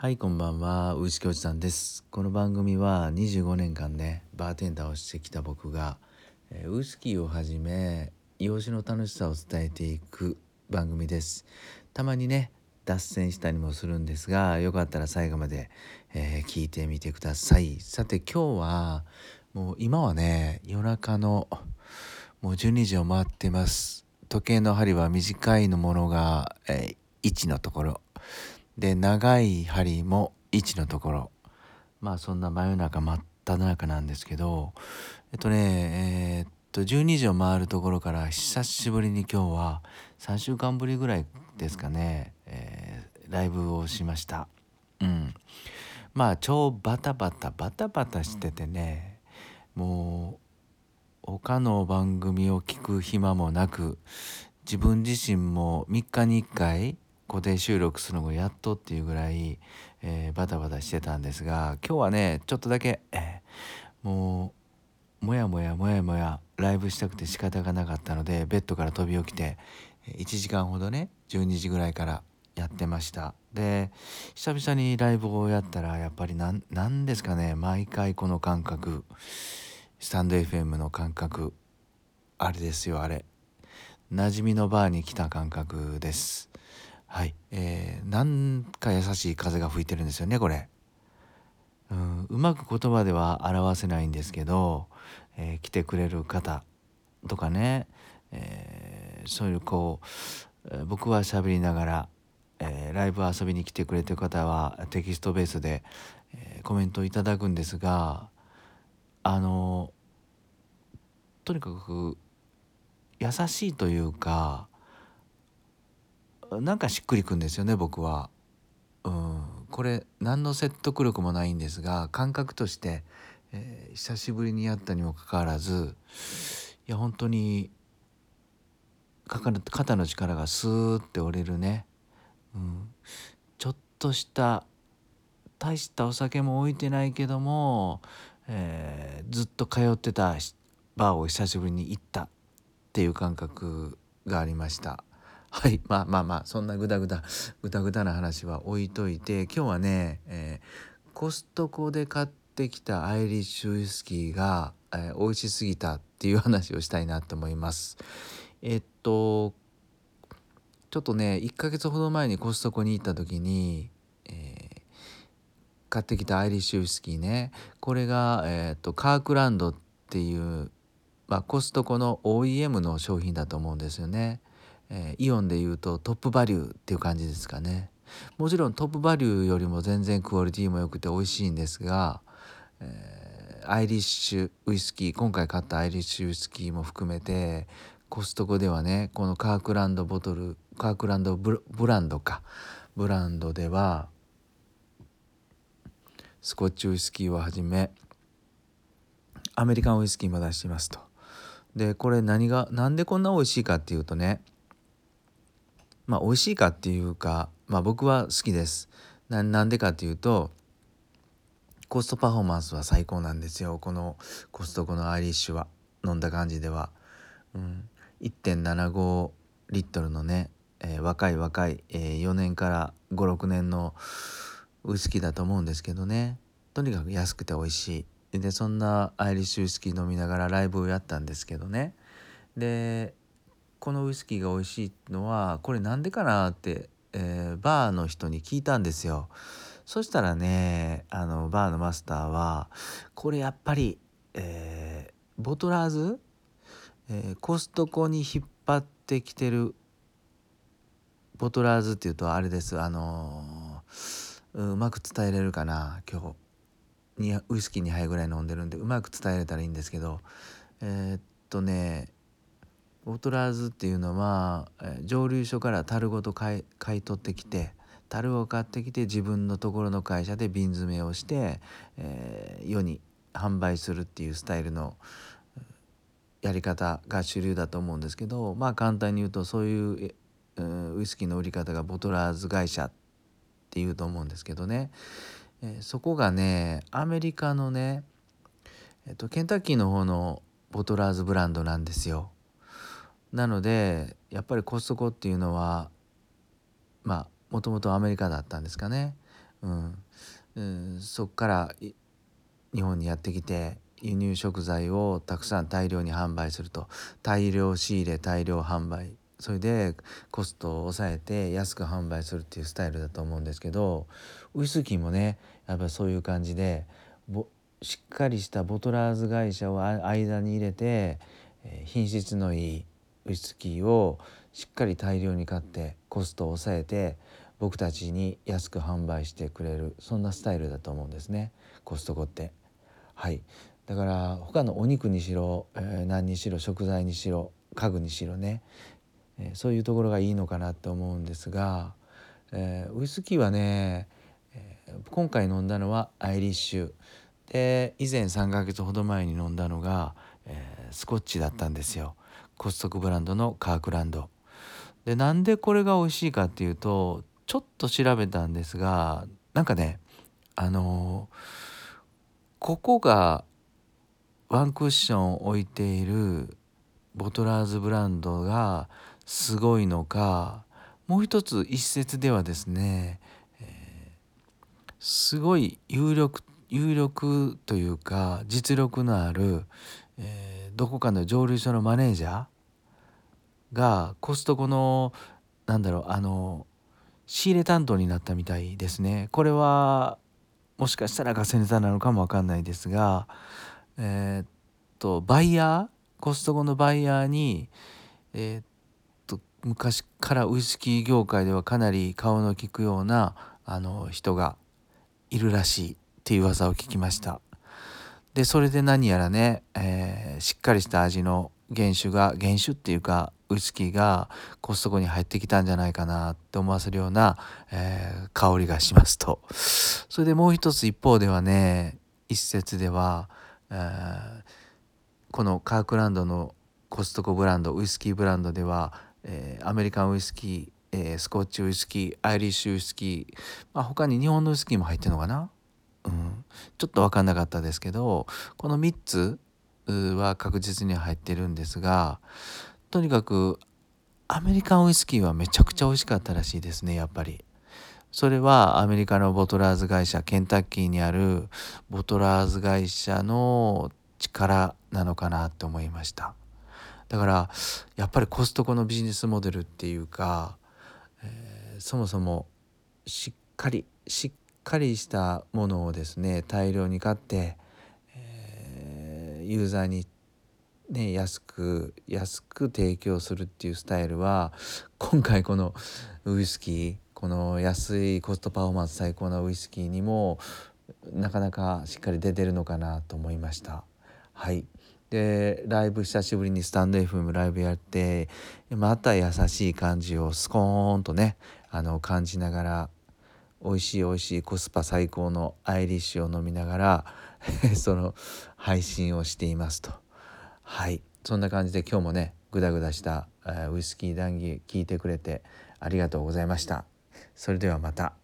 はいこんばんは。ウイスキーおじさんです。この番組は25年間ねバーテンダーをしてきた僕がえーウイスキーをはじめ養子の楽しさを伝えていく番組です。たまにね脱線したりもするんですがよかったら最後まで、えー聞いてみてください。さて今日はもう今はね夜中のもう12時を回ってます。時計の針は短いのものが、えー1のところ。で長い針も1のところ。まあそんな真夜中真っ只中なんですけど。えっとねえーっと12時を回るところから久しぶりに今日は3週間ぶりぐらいですかね、えーライブをしました。うん。まあ超バタバタバタバタしててね。もう他の番組を聞く暇もなく自分自身も3日に1回固定収録するのがやっとっていうぐらい、えーバタバタしてたんですが今日はねちょっとだけ、えーもうもやもやもやもやライブしたくて仕方がなかったのでベッドから飛び起きて1時間ほどね12時ぐらいからやってました。で久々にライブをやったらやっぱりなんなんですかね毎回この感覚スタンド FM の感覚あれですよあれ。馴染みのバーに来た感覚です。はい。えー、なんか優しい風が吹いてるんですよねこれ。うんうまく言葉では表せないんですけど、えー来てくれる方とかね、えーそういうこう、えー僕は喋りながら、えーライブ遊びに来てくれてる方はテキストベースで、えーコメントをいただくんですがあのとにかく優しいというかなんかしっくりくんですよね僕は。うん、これ何の説得力もないんですが感覚として、えー久しぶりにやったにもかかわらずいや本当に肩の力がスーって折れるね、うん、ちょっとした大したお酒も置いてないけども、えーずっと通ってたバーを久しぶりに行ったっていう感覚がありました。はい まあまあまあそんなグダグダグダグダな話は置いといて今日はね、えーコストコで買ってきたアイリッシュウイスキーが、えー美味しすぎたっていう話をしたいなと思います。えっとちょっとね1ヶ月ほど前にコストコに行った時に、えー買ってきたアイリッシュウイスキーねこれが、えー、とカークランドっていう、まあ、コストコの OEM の商品だと思うんですよね。えーイオンでいうとトップバリューっていう感じですかね。もちろんトップバリューよりも全然クオリティも良くて美味しいんですが、えーアイリッシュウイスキー今回買ったアイリッシュウイスキーも含めてコストコではねこのカークランドボトルカークランドブランドかブランドではスコッチウイスキーをはじめアメリカンウイスキーも出していますと。でこれ何がなんでこんな美味しいかっていうとねまあ美味しいかっていうかまあ僕は好きです。ななんでかっていうとコストパフォーマンスは最高なんですよ。このコストコのアイリッシュは。飲んだ感じでは。うん、1.75リットルのね、えー若い若い、え4年から56年のウイスキーだと思うんですけどね。とにかく安くて美味しい。でそんなアイリッシュウイスキー飲みながらライブをやったんですけどね。でこのウイスキーが美味しいのはこれなんでかなって、えーバーの人に聞いたんですよ。そしたらねあのバーのマスターはこれやっぱり、えーボトラーズ、えーコストコに引っ張ってきてるボトラーズっていうとあれです。あのうまく伝えれるかな今日。にウイスキー2杯ぐらい飲んでるんでうまく伝えれたらいいんですけど。えっとねボトラーズっていうのは、蒸留所から樽ごと買い買い取ってきて樽を買ってきて自分のところの会社で瓶詰めをして、えー世に販売するっていうスタイルのやり方が主流だと思うんですけどまあ簡単に言うとそういうウイスキーの売り方がボトラーズ会社っていうと思うんですけどね、えーそこがねアメリカのね、えっとケンタッキーの方のボトラーズブランドなんですよ。なのでやっぱりコストコっていうのはまあもともとアメリカだったんですかね。うん。うん、そっから日本にやってきて輸入食材をたくさん大量に販売すると。大量仕入れ大量販売。それでコストを抑えて安く販売するっていうスタイルだと思うんですけどウイスキーもねやっぱりそういう感じでしっかりしたボトラーズ会社を間に入れて品質のいいウイスキーをしっかり大量に買ってコストを抑えて僕たちに安く販売してくれるそんなスタイルだと思うんですね。コストコって。はい。だから他のお肉にしろ、えー、何にしろ食材にしろ家具にしろね、えー、そういうところがいいのかなと思うんですが、えー、ウイスキーはね、え今回飲んだのはアイリッシュ。で以前3ヶ月ほど前に飲んだのが、えスコッチだったんですよ。コストコブランドのカークランド。でなんでこれが美味しいかっていうとちょっと調べたんですがなんかねあのここがワンクッション置いているボトラーズブランドがすごいのかもう一つ一説ではですね、えー、すごい有力有力というか実力のある、えー、どこかの蒸留所のマネージャーがコストコのなんだろうあの仕入れ担当になったみたいですね。これはもしかしたらガセネタなのかもわかんないですが、えー、っとバイヤーコストコのバイヤーに、えー、っと昔からウイスキー業界ではかなり顔の利くようなあの人がいるらしいっていう噂を聞きました。でそれで何やらね、えー、しっかりした味の原酒が原酒っていうかウイスキーがコストコに入ってきたんじゃないかなって思わせるような、えー、香りがしますと。それでもう一つ一方ではね一説では、えー、このカークランドのコストコブランドウイスキーブランドでは、えー、アメリカンウイスキー、え、スコッチウイスキーアイリッシュウイスキー、まあ、他に日本のウイスキーも入ってるのかな、ちょっと分かんなかったですけどこの3つは確実に入ってるんですがとにかくアメリカンウイスキーはめちゃくちゃ美味しかったらしいですねやっぱり。それはアメリカのボトラーズ会社ケンタッキーにあるボトラーズ会社の力なのかなって思いましただからやっぱりコストコのビジネスモデルっていうか、えー、そもそもしっかりしっかりしたものをですね大量に買って、えー、ユーザーにね、安く安く提供するっていうスタイルは今回このウイスキーこの安いコストパフォーマンス最高なウイスキーにもなかなかしっかり出てるのかなと思いました。はいでライブ久しぶりにスタンド FM ライブやってまた優しい感じをスコーンとねあの感じながら美味しい美味しいコスパ最高のアイリッシュを飲みながら その配信をしていますと。はいそんな感じで今日もねグダグダした、ウイスキー談義聞いてくれてありがとうございましたそれではまた。